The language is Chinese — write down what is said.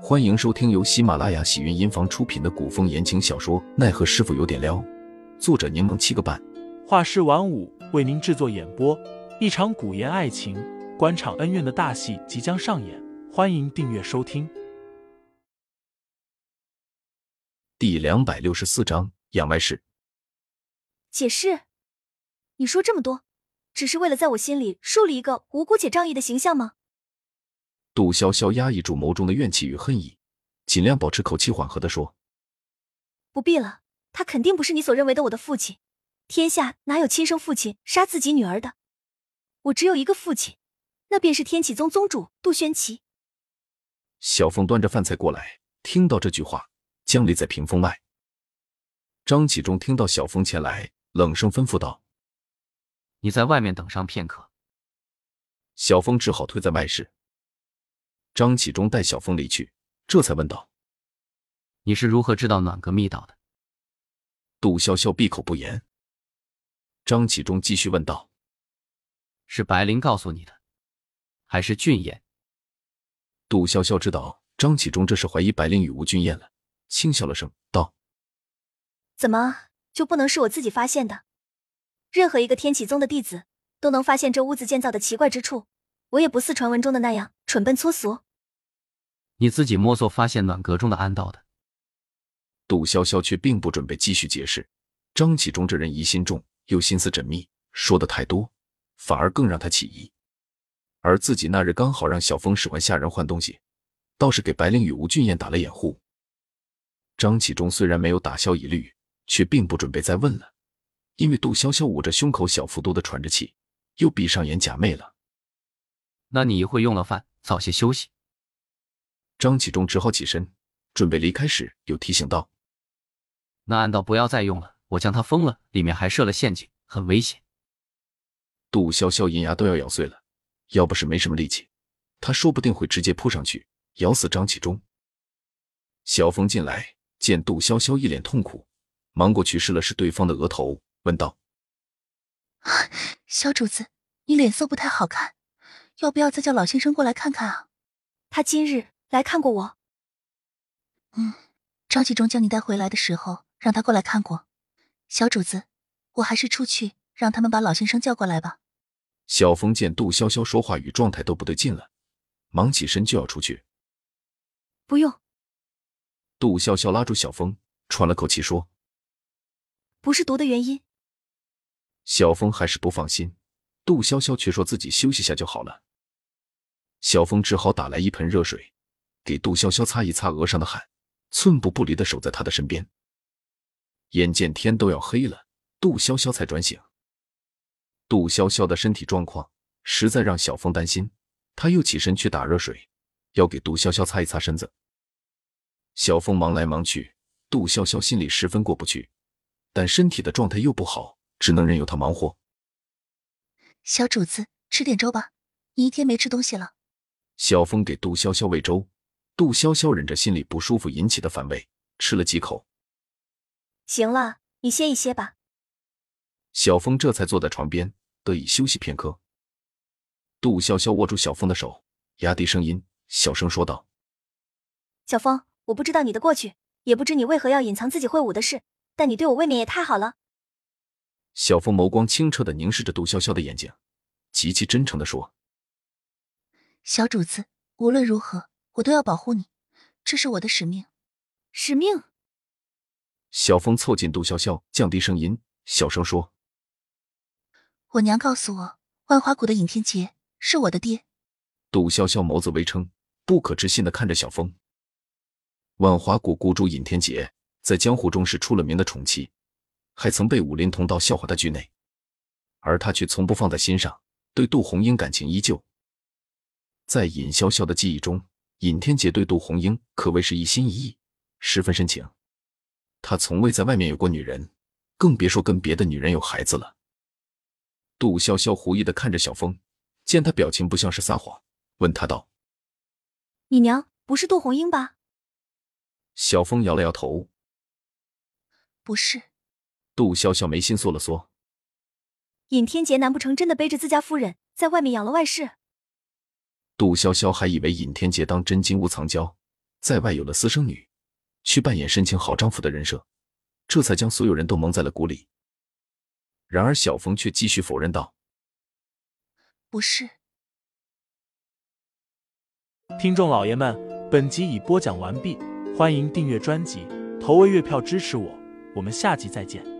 欢迎收听由喜马拉雅喜云音房出品的古风言情小说《奈何师傅有点撩》，作者柠檬七个半，画师晚舞为您制作演播。一场古言爱情、官场恩怨的大戏即将上演，欢迎订阅收听。第两百六十四章养外事。解释？你说这么多，只是为了在我心里树立一个无辜且仗义的形象吗？杜潇潇压抑住眸中的怨气与恨意，尽量保持口气缓和的说：“不必了，他肯定不是你所认为的我的父亲。天下哪有亲生父亲杀自己女儿的？我只有一个父亲，那便是天启宗宗主杜轩奇。”小凤端着饭菜过来，听到这句话，僵立在屏风外。张启忠听到小凤前来，冷声吩咐道：“你在外面等上片刻。”小凤只好退在外室。张启忠带小凤离去，这才问道：“你是如何知道暖阁密道的？”杜潇潇闭口不言。张启忠继续问道：“是白灵告诉你的，还是俊彦？”杜潇潇知道张启忠这是怀疑白灵与吴俊彦了，轻笑了声道：“怎么就不能是我自己发现的？任何一个天启宗的弟子都能发现这屋子建造的奇怪之处，我也不似传闻中的那样蠢笨粗俗。”你自己摸索发现暖阁中的暗道的，杜潇潇却并不准备继续解释。张启忠这人疑心重，又心思缜密，说的太多，反而更让他起疑。而自己那日刚好让小峰使唤下人换东西，倒是给白灵与吴俊彦打了掩护。张启忠虽然没有打消疑虑，却并不准备再问了，因为杜潇潇捂着胸口，小幅度的喘着气，又闭上眼假寐了。那你一会用了饭，早些休息。张启忠只好起身，准备离开时，又提醒道：“那暗道不要再用了，我将它封了，里面还设了陷阱，很危险。”杜潇潇银牙都要咬碎了，要不是没什么力气，他说不定会直接扑上去咬死张启忠。小峰进来，见杜潇潇一脸痛苦，忙过去试了试对方的额头，问道：“小主子，你脸色不太好看，要不要再叫老先生过来看看啊？他今日……”来看过我，嗯，张启忠将你带回来的时候，让他过来看过。小主子，我还是出去让他们把老先生叫过来吧。小峰见杜潇潇说话与状态都不对劲了，忙起身就要出去。不用。杜潇潇拉住小峰，喘了口气说：“不是毒的原因。”小峰还是不放心，杜潇潇却说自己休息下就好了。小峰只好打来一盆热水。给杜潇潇擦一擦额上的汗，寸步不离的守在她的身边。眼见天都要黑了，杜潇潇才转醒。杜潇潇的身体状况实在让小峰担心，他又起身去打热水，要给杜潇潇擦一擦身子。小峰忙来忙去，杜潇潇心里十分过不去，但身体的状态又不好，只能任由他忙活。小主子，吃点粥吧，你一天没吃东西了。小峰给杜潇潇喂粥。杜潇潇忍着心里不舒服引起的反胃，吃了几口。行了，你歇一歇吧。小峰这才坐在床边，得以休息片刻。杜潇潇握住小峰的手，压低声音，小声说道：“小峰，我不知道你的过去，也不知你为何要隐藏自己会武的事，但你对我未免也太好了。”小峰眸光清澈的凝视着杜潇潇的眼睛，极其真诚的说：“小主子，无论如何。”我都要保护你，这是我的使命。使命。小峰凑近杜潇潇，降低声音，小声说：“我娘告诉我，万花谷的尹天杰是我的爹。”杜潇潇眸子微撑，不可置信的看着小峰。万花谷谷主尹天杰在江湖中是出了名的宠妻，还曾被武林同道笑话他惧内，而他却从不放在心上，对杜红英感情依旧。在尹潇潇的记忆中。尹天杰对杜红英可谓是一心一意，十分深情。他从未在外面有过女人，更别说跟别的女人有孩子了。杜潇潇狐疑的看着小峰，见他表情不像是撒谎，问他道：“你娘不是杜红英吧？”小峰摇了摇头：“不是。”杜潇潇眉心缩了缩：“尹天杰难不成真的背着自家夫人在外面养了外室？”杜潇潇还以为尹天杰当真金屋藏娇，在外有了私生女，去扮演深情好丈夫的人设，这才将所有人都蒙在了鼓里。然而小峰却继续否认道：“不是。”听众老爷们，本集已播讲完毕，欢迎订阅专辑，投喂月票支持我，我们下集再见。